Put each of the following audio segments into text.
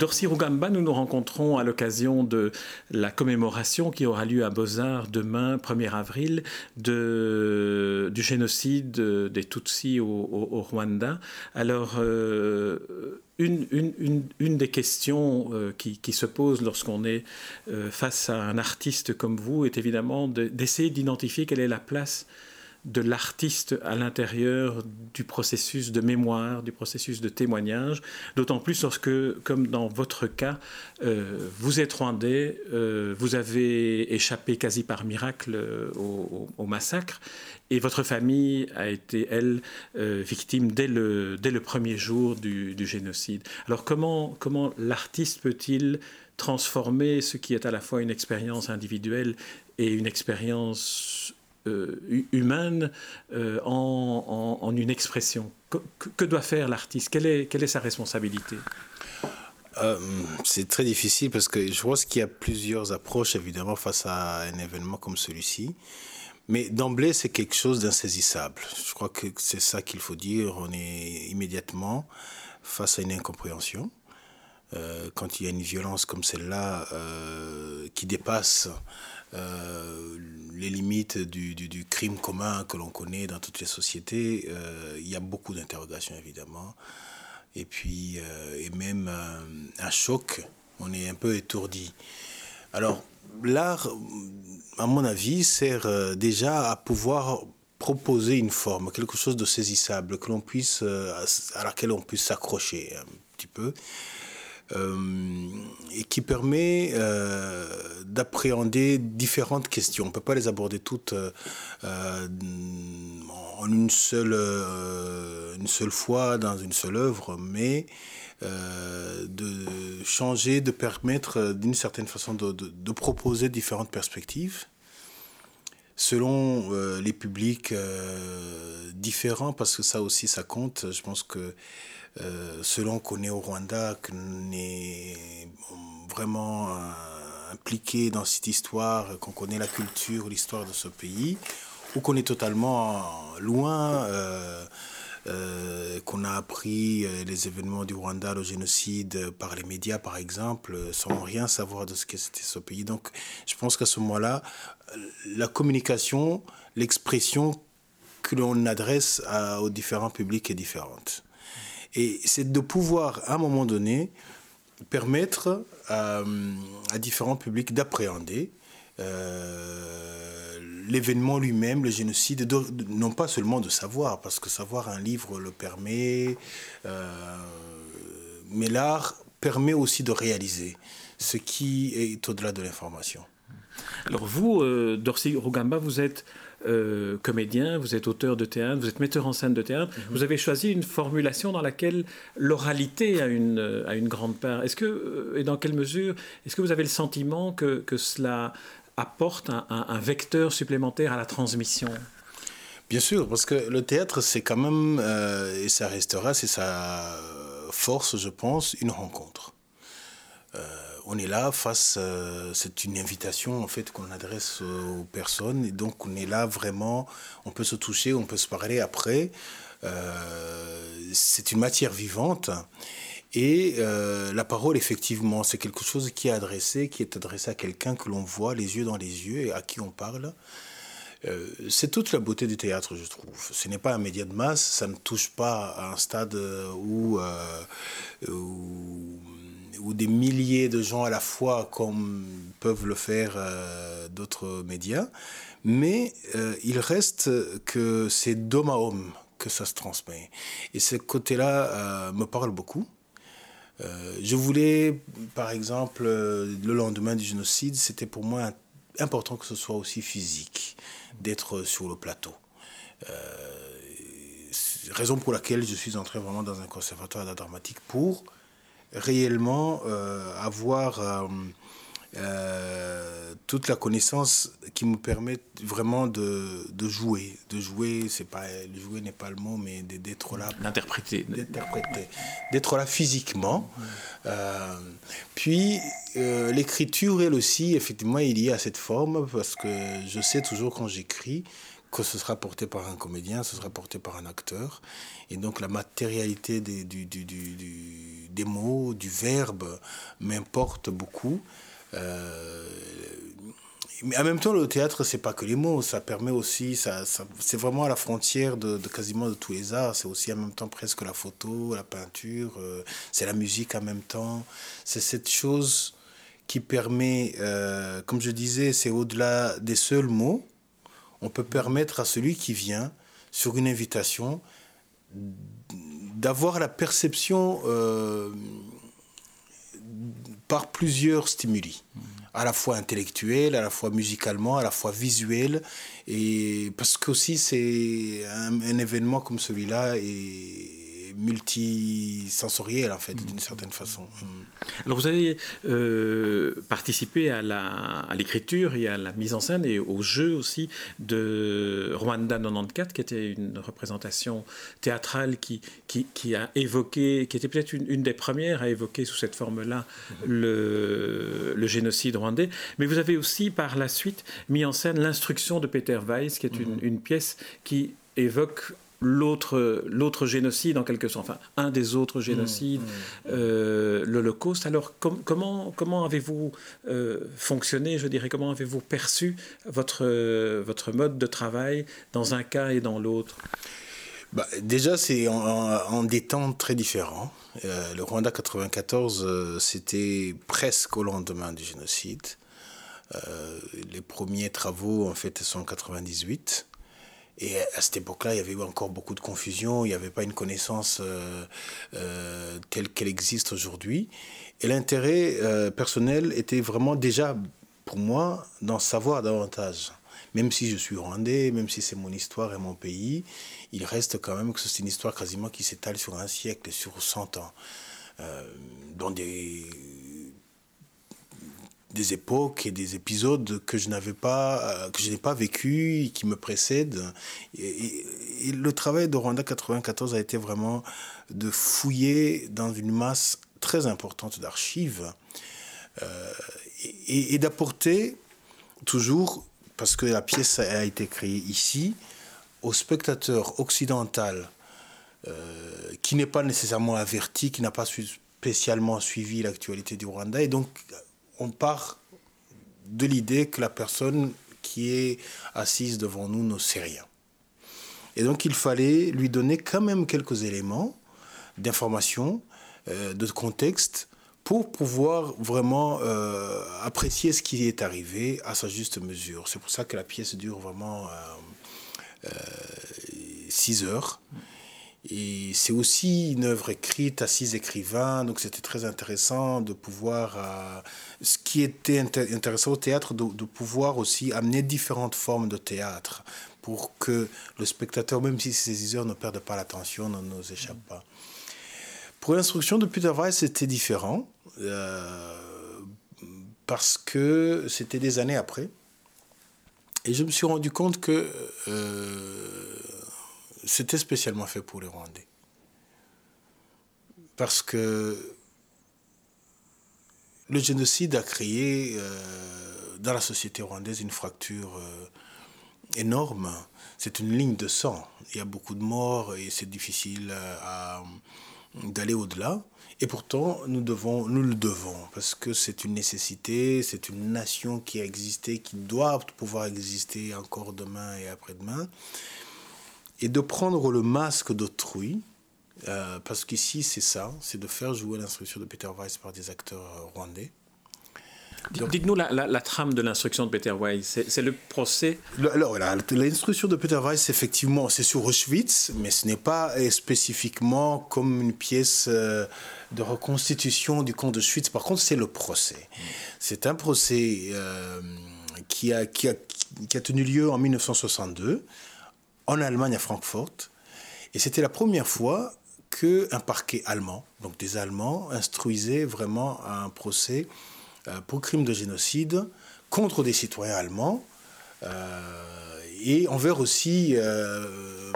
Dorcy Rugamba, nous nous rencontrons à l'occasion de la commémoration qui aura lieu à Beaux-Arts demain, 1er avril, du génocide des Tutsis au, Rwanda. Alors, euh, une, des questions euh, qui, qui, se pose lorsqu'on est euh, face à un artiste comme vous est évidemment d'essayer d'identifier quelle est la place de l'artiste à l'intérieur du processus de mémoire, du processus de témoignage, d'autant plus lorsque, comme dans votre cas, euh, vous êtes rwandais, euh, vous avez échappé quasi par miracle euh, au, massacre, et votre famille a été, elle, victime dès le, dès le premier jour du, du génocide. Alors comment, comment l'artiste peut-il transformer ce qui est à la fois une expérience individuelle et une expérience humaine euh, en, une expression. Que, doit faire l'artiste? Quelle est, quelle est sa responsabilité? Euh, c'est très difficile parce que je pense qu'il y a plusieurs approches évidemment face à un événement comme celui-ci. Mais d'emblée, c'est quelque chose d'insaisissable. Je crois que c'est ça qu'il faut dire. On est immédiatement face à une incompréhension. quand il y a une violence comme celle-là qui dépasse euh, les limites du, du, crime commun que l'on connaît dans toutes les sociétés, euh, il y a beaucoup d'interrogations évidemment. Et puis, euh, et même un choc, on est un peu étourdi. Alors, l'art, à mon avis, sert déjà à pouvoir proposer une forme, quelque chose de saisissable, que l'on puisse, à laquelle on puisse s'accrocher un petit peu. Euh, et qui permet euh, d'appréhender différentes questions. On ne peut pas les aborder toutes euh, en une seule, une seule fois dans une seule œuvre, mais de changer, de permettre d'une certaine façon de, proposer différentes perspectives selon les publics différents, parce que ça aussi, ça compte. Je pense que selon qu'on est au Rwanda, qu'on est vraiment euh, impliqué dans cette histoire, qu'on connaît la culture, l'histoire de ce pays, ou qu'on est totalement loin, euh, qu'on a appris les événements du Rwanda, le génocide par les médias par exemple, sans rien savoir de ce que c'était ce pays. Donc je pense qu'à ce moment-là, la communication, l'expression que l'on adresse aux différents publics est différente. Et c'est de pouvoir, à un moment donné, permettre à, différents publics d'appréhender euh, l'événement lui-même, le génocide, non pas seulement de savoir, parce que savoir un livre le permet, euh, mais l'art permet aussi de réaliser ce qui est au-delà de l'information. Alors vous, euh, Dorcy Rugamba, vous êtes euh, comédien, vous êtes auteur de théâtre, vous êtes metteur en scène de théâtre. Mhm. Vous avez choisi une formulation dans laquelle l'oralité a une, a une grande part. Est-ce que, euh, et dans quelle mesure, est-ce que vous avez le sentiment que, que cela apporte un, un, vecteur supplémentaire à la transmission? Bien sûr, parce que le théâtre, c'est quand même, euh, et ça restera, c'est sa force, je pense, une rencontre. Euh, on est là face, euh, c'est une invitation en fait qu'on adresse aux personnes et donc on est là vraiment, on peut se toucher, on peut se parler après. Euh, c'est une matière vivante et euh, la parole effectivement c'est quelque chose qui est adressé, qui est adressé à quelqu'un que l'on voit les yeux dans les yeux et à qui on parle. c'est toute la beauté du théâtre, je trouve. Ce n'est pas un média de masse, ça ne touche pas à un stade où ou des milliers de gens à la fois comme peuvent le faire euh, d'autres médias, mais euh, il reste que c'est d'homme à homme que ça se transmet. Et ce côté-là euh, me parle beaucoup. je voulais, par exemple, le lendemain du génocide, c'était pour moi important que ce soit aussi physique, d'être sur le plateau raison pour laquelle je suis entré vraiment dans un conservatoire d'art dramatique pour réellement euh, avoir euh, euh, toute la connaissance qui me permet vraiment de, de jouer. De jouer, c'est pas, jouer n'est pas le mot, mais d'être là. D'interpréter. D'interpréter. D'être là physiquement. puis, euh, l'écriture, elle aussi, effectivement, est liée à cette forme parce que je sais toujours quand j'écris que ce sera porté par un comédien, ce sera porté par un acteur. Et donc la matérialité des, du, du, du, des mots, du verbe, m'importe beaucoup. Euh, mais en même temps, le théâtre, c'est pas que les mots, ça permet aussi, ça, ça c'est vraiment à la frontière de, quasiment de tous les arts. C'est aussi en même temps presque la photo, la peinture, euh, c'est la musique en même temps. C'est cette chose qui permet, euh, comme je disais, c'est au-delà des seuls mots, on peut permettre à celui qui vient sur une invitation d'avoir la perception euh, par plusieurs stimuli à la fois intellectuel, à la fois musicalement, à la fois visuel. Et parce qu'aussi, c'est un, un, événement comme celui-là et multisensoriel, en fait, d'une certaine façon. Alors, vous avez euh, participé à l'écriture et à la mise en scène et au jeu aussi de Rwanda 94, qui était une représentation théâtrale qui, qui, qui a évoqué, qui était peut-être une, une, des premières à évoquer sous cette forme-là le, le, génocide rwandais. Mais vous avez aussi, par la suite, mis en scène l'instruction de Peter Weiss, qui est une, une pièce qui évoque l'autre l'autre génocide en quelque sorte, enfin un des autres génocides, mmh, mmh. Euh, l'Holocauste. Alors com comment comment avez-vous euh, fonctionné, je dirais, comment avez-vous perçu votre votre mode de travail dans un cas et dans l'autre? Bah, déjà, c'est en, en, des temps très différents. Euh, le Rwanda 94, euh, c'était presque au lendemain du génocide. Les premiers travaux, en fait, sont en 98. Et à cette époque-là, il y avait encore beaucoup de confusion, il n'y avait pas une connaissance euh, euh, telle qu'elle existe aujourd'hui. Et l'intérêt euh, personnel était vraiment déjà, pour moi, d'en savoir davantage. Même si je suis rwandais, même si c'est mon histoire et mon pays, il reste quand même que c'est une histoire quasiment qui s'étale sur un siècle, sur 100 ans. Dans des des époques et des épisodes que je n'avais pas, euh, que je n'ai pas vécu, qui me précèdent. Et, et, le travail de Rwanda 94 a été vraiment de fouiller dans une masse très importante d'archives euh, et, et d'apporter toujours, parce que la pièce a été créée ici, au spectateur occidental euh, qui n'est pas nécessairement averti, qui n'a pas spécialement suivi l'actualité du Rwanda et donc on part de l'idée que la personne qui est assise devant nous ne sait rien. Et donc il fallait lui donner quand même quelques éléments d'information, euh, de contexte, pour pouvoir vraiment euh, apprécier ce qui est arrivé à sa juste mesure. C'est pour ça que la pièce dure vraiment euh, six heures. Et c'est aussi une œuvre écrite à six écrivains, donc c'était très intéressant de pouvoir, euh, ce qui était inter intéressant au théâtre, de, de, pouvoir aussi amener différentes formes de théâtre pour que le spectateur, même si ces heures ne perde pas l'attention, ne nous échappe pas. Pour l'instruction de Peter Weiss, c'était différent, euh, parce que c'était des années après. Et je me suis rendu compte que... Euh, c'était spécialement fait pour les Rwandais. Parce que le génocide a créé euh, dans la société rwandaise une fracture euh, énorme. C'est une ligne de sang. Il y a beaucoup de morts et c'est difficile d'aller au-delà. Et pourtant, nous, nous le devons, parce que c'est une nécessité, c'est une nation qui a existé, qui doit pouvoir exister encore demain et après-demain et de prendre le masque d'autrui, euh, parce qu'ici c'est ça, c'est de faire jouer l'instruction de Peter Weiss par des acteurs euh, rwandais. Dites-nous la, la, la, trame de l'instruction de Peter Weiss. C'est le procès Alors, l'instruction de Peter Weiss, effectivement, c'est sur Auschwitz, mais ce n'est pas euh, spécifiquement comme une pièce de reconstitution du camp d'Auschwitz. Par contre, c'est le procès. C'est un procès euh, qui, a, qui, a, qui a tenu lieu en 1962 en Allemagne, à Francfort. Et c'était la première fois qu'un parquet allemand, donc des Allemands, instruisait vraiment un procès euh, pour crime de génocide contre des citoyens allemands euh, et envers aussi euh,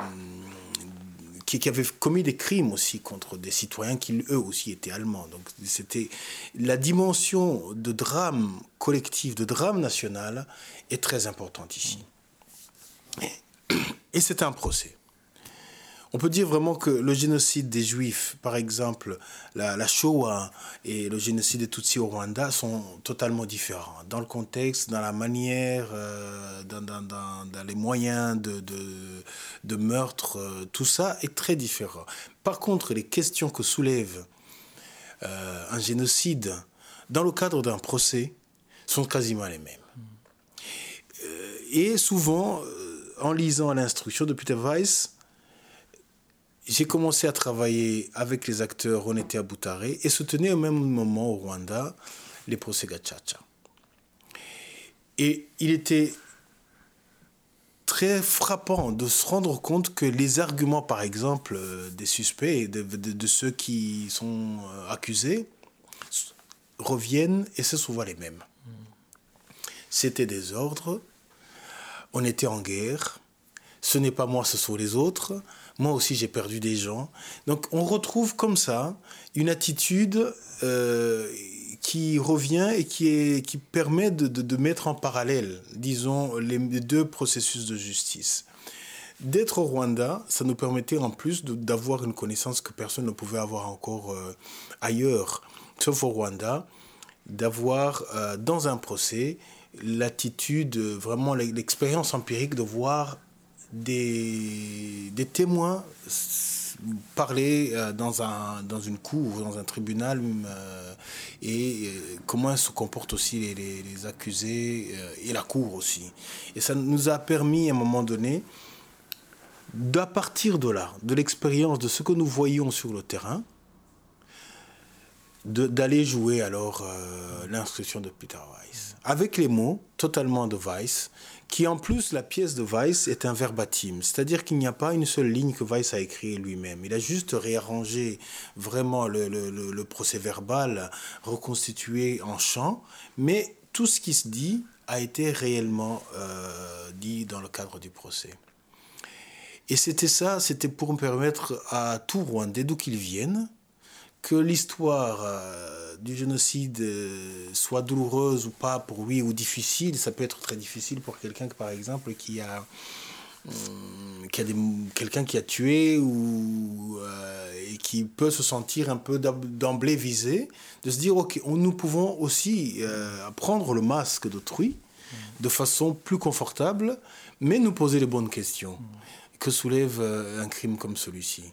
qui, avaient commis des crimes aussi contre des citoyens qui eux aussi étaient allemands. Donc c'était la dimension de drame collectif, de drame national est très importante ici. Et c'est un procès. On peut dire vraiment que le génocide des Juifs, par exemple, la, Shoah et le génocide des Tutsis au Rwanda sont totalement différents. Dans le contexte, dans la manière, euh, dans, les moyens de, de, meurtre, euh, tout ça est très différent. Par contre, les questions que soulève euh, un génocide dans le cadre d'un procès sont quasiment les mêmes. et souvent, en lisant l'instruction de Peter Weiss, j'ai commencé à travailler avec les acteurs On était à Boutaré et soutenir au même moment au Rwanda les procès Gachacha. Et il était très frappant de se rendre compte que les arguments, par exemple, des suspects, de, de, ceux qui sont euh, accusés, reviennent et c'est souvent les mêmes. C'était des ordres, on était en guerre, ce n'est pas moi, ce sont les autres, moi aussi, j'ai perdu des gens. Donc, on retrouve comme ça une attitude euh, qui revient et qui, est, qui permet de, mettre en parallèle, disons, les deux processus de justice. D'être au Rwanda, ça nous permettait en plus d'avoir une connaissance que personne ne pouvait avoir encore euh, ailleurs, sauf au Rwanda, d'avoir euh, dans un procès l'attitude, vraiment l'expérience empirique de voir des, des témoins parler euh, dans, un, dans une cour, dans un tribunal, euh, et euh, comment se comportent aussi les, les, accusés et la cour aussi. Et ça nous a permis à un moment donné, d'à partir de là, de l'expérience de ce que nous voyions sur le terrain, d'aller jouer alors l'instruction de Peter Weiss. Avec les mots totalement de Weiss, qui en plus, la pièce de Weiss est un verbatim, c'est-à-dire qu'il n'y a pas une seule ligne que Weiss a écrit lui-même. Il a juste réarrangé vraiment le, le, procès verbal, reconstitué en chant, mais tout ce qui se dit a été réellement euh, dit dans le cadre du procès. Et c'était ça, c'était pour permettre à tout Rwandais, d'où qu'ils viennent, que l'histoire euh, du génocide euh, soit douloureuse ou pas pour lui ou difficile, ça peut être très difficile pour quelqu'un par exemple qui a hum, qui a quelqu'un qui a tué ou euh, et qui peut se sentir un peu d'emblée visé, de se dire ok, nous pouvons aussi prendre le masque d'autrui de façon plus confortable, mais nous poser les bonnes questions que soulève un crime comme celui-ci.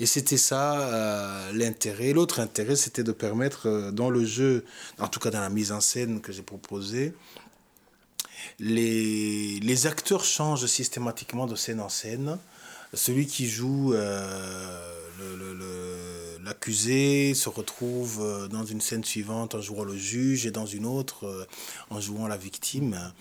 Et c'était ça euh, l'intérêt. L'autre intérêt, c'était de permettre euh, dans le jeu, en tout cas dans la mise en scène que j'ai proposée, les, les, acteurs changent systématiquement de scène en scène. Celui qui joue euh, l'accusé se retrouve dans une scène suivante en jouant le juge et dans une autre en jouant la victime.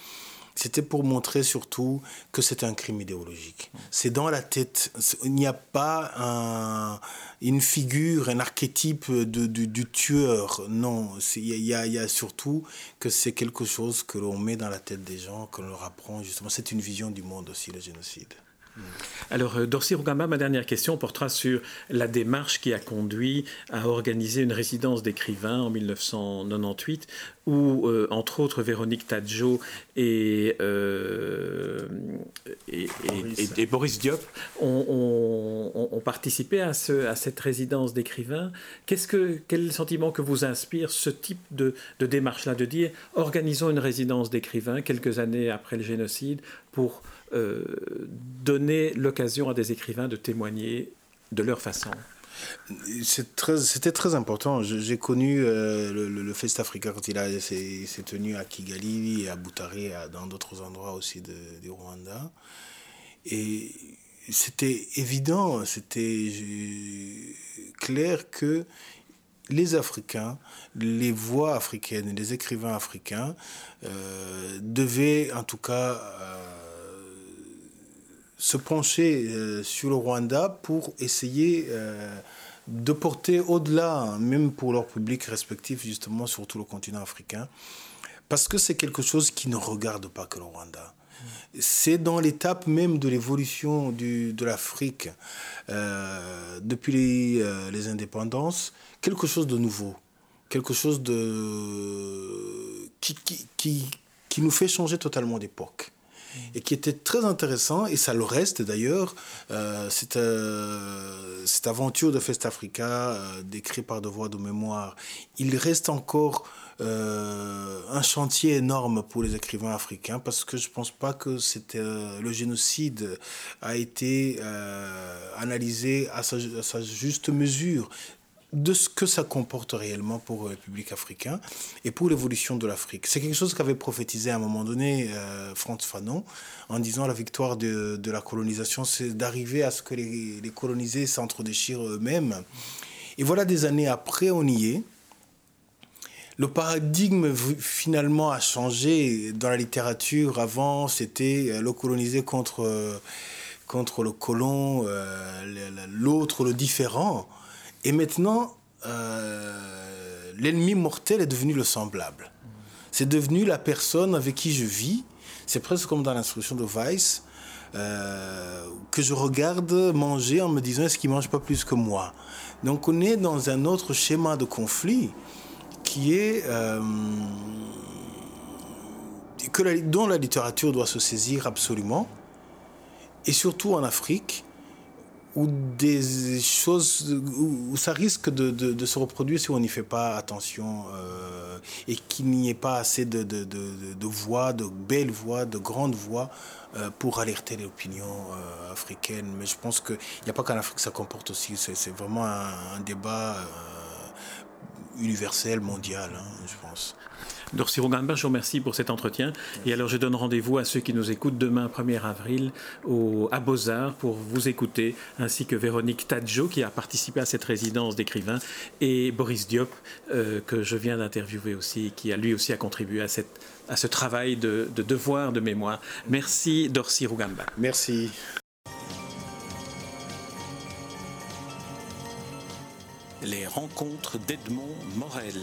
C'était pour montrer surtout que c'est un crime idéologique. C'est dans la tête. Il n'y a pas un, une figure, un archétype de, du, tueur. Non, il y, y a surtout que c'est quelque chose que l'on met dans la tête des gens, que l'on leur apprend justement. C'est une vision du monde aussi, le génocide. Alors, euh, Dorcy Rugamba, ma dernière question portera sur la démarche qui a conduit à organiser une résidence d'écrivains en 1998, où, euh, entre autres, Véronique Tadjo et, euh, et, Boris. Diop ont, participé à, ce, à, cette résidence d'écrivains. Qu'est-ce que, quel sentiment que vous inspire ce type de, de démarche-là, de dire organisons une résidence d'écrivains quelques années après le génocide pour euh, donner l'occasion à des écrivains de témoigner de leur façon c'était très, important. J'ai connu euh, le, Fest Africa quand il s'est tenu à Kigali à Butare, dans d'autres endroits aussi de, du Rwanda. Et c'était évident, c'était clair que les Africains, les voix africaines, les écrivains africains euh, devaient en tout cas se pencher euh, sur le Rwanda pour essayer euh, de porter au-delà, même pour leur public respectif, justement, sur tout le continent africain. Parce que c'est quelque chose qui ne regarde pas que le Rwanda. C'est dans l'étape même de l'évolution de l'Afrique euh, depuis les, les, indépendances, quelque chose de nouveau, quelque chose de, qui, qui, qui, qui nous fait changer totalement d'époque et qui était très intéressant, et ça le reste d'ailleurs, euh, cette, euh, cette, aventure de Fest Africa, euh, décrite par Devoir de mémoire, il reste encore un chantier énorme pour les écrivains africains, parce que je ne pense pas que le génocide a été analysé à sa juste mesure de ce que ça comporte réellement pour le public africain et pour l'évolution de l'Afrique. C'est quelque chose qu'avait prophétisé à un moment donné euh, Franz Fanon en disant la victoire de, de la colonisation, c'est d'arriver à ce que les, les colonisés s'entre-déchirent eux-mêmes. Et voilà des années après, on y est. Le paradigme finalement a changé dans la littérature. Avant, c'était euh, le colonisé contre, euh, contre le colon, l'autre, le différent. Et maintenant, euh, l'ennemi mortel est devenu le semblable. C'est devenu la personne avec qui je vis. C'est presque comme dans l'instruction de Weiss, euh, que je regarde manger en me disant est-ce qu'il mange pas plus que moi? Donc on est dans un autre schéma de conflit qui est euh, que dont la littérature doit se saisir absolument, et surtout en Afrique ou des choses où, ça risque de, de, se reproduire si on n'y fait pas attention euh, et qu'il n'y ait pas assez de, de, voix, de belles voix, de grandes voix euh, pour alerter l'opinion euh, africaine. Mais je pense qu'il n'y a pas qu'en Afrique que ça comporte aussi. C'est vraiment un, débat universel, mondial, hein, je pense. Dorsi Rogamba, je vous remercie pour cet entretien. Et alors, je donne rendez-vous à ceux qui nous écoutent demain, 1er avril, au, à Beaux-Arts, pour vous écouter, ainsi que Véronique Tadjo, qui a participé à cette résidence d'écrivain, et Boris Diop, euh, que je viens d'interviewer aussi, qui a lui aussi a contribué à, cette, à ce travail de, de devoir de mémoire. Merci, Dorsi Rugamba. Merci. Les rencontres d'Edmond Morel.